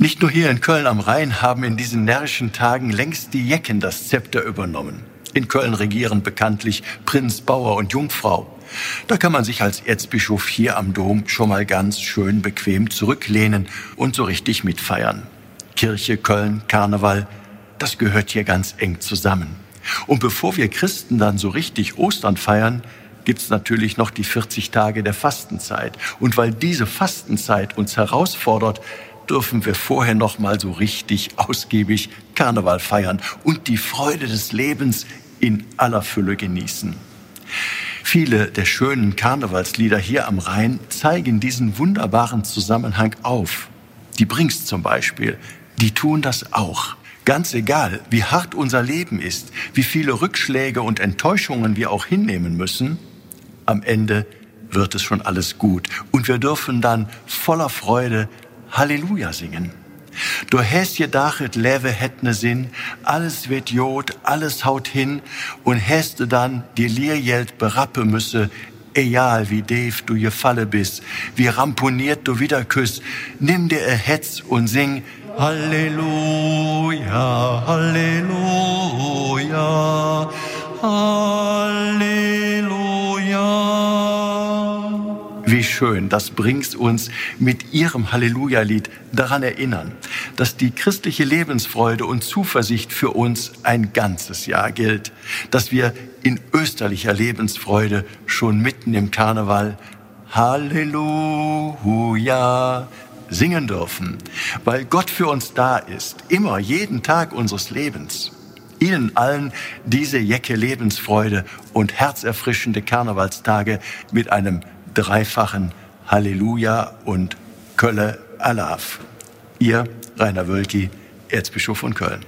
Nicht nur hier in Köln am Rhein haben in diesen närrischen Tagen längst die Jecken das Zepter übernommen. In Köln regieren bekanntlich Prinz, Bauer und Jungfrau. Da kann man sich als Erzbischof hier am Dom schon mal ganz schön bequem zurücklehnen und so richtig mitfeiern. Kirche, Köln, Karneval, das gehört hier ganz eng zusammen. Und bevor wir Christen dann so richtig Ostern feiern, gibt's natürlich noch die 40 Tage der Fastenzeit. Und weil diese Fastenzeit uns herausfordert, dürfen wir vorher noch mal so richtig ausgiebig Karneval feiern und die Freude des Lebens in aller Fülle genießen. Viele der schönen Karnevalslieder hier am Rhein zeigen diesen wunderbaren Zusammenhang auf. Die Bringst zum Beispiel, die tun das auch. Ganz egal, wie hart unser Leben ist, wie viele Rückschläge und Enttäuschungen wir auch hinnehmen müssen, am Ende wird es schon alles gut. Und wir dürfen dann voller Freude Halleluja singen. Du hast gedachet, Leve het ne Sinn, alles wird Jod, alles haut hin und hast dann die Lehrgeld berappe müsse, egal wie Dave du gefalle bist, wie ramponiert du wieder küsst, nimm dir a Hetz und sing Halleluja, Halleluja, Halleluja. Wie schön, das bringt uns mit ihrem Halleluja-Lied daran erinnern, dass die christliche Lebensfreude und Zuversicht für uns ein ganzes Jahr gilt, dass wir in österlicher Lebensfreude schon mitten im Karneval Halleluja singen dürfen, weil Gott für uns da ist, immer, jeden Tag unseres Lebens. Ihnen allen diese Jecke Lebensfreude und herzerfrischende Karnevalstage mit einem dreifachen Halleluja und Kölle Alaf. Ihr Rainer Wölki, Erzbischof von Köln.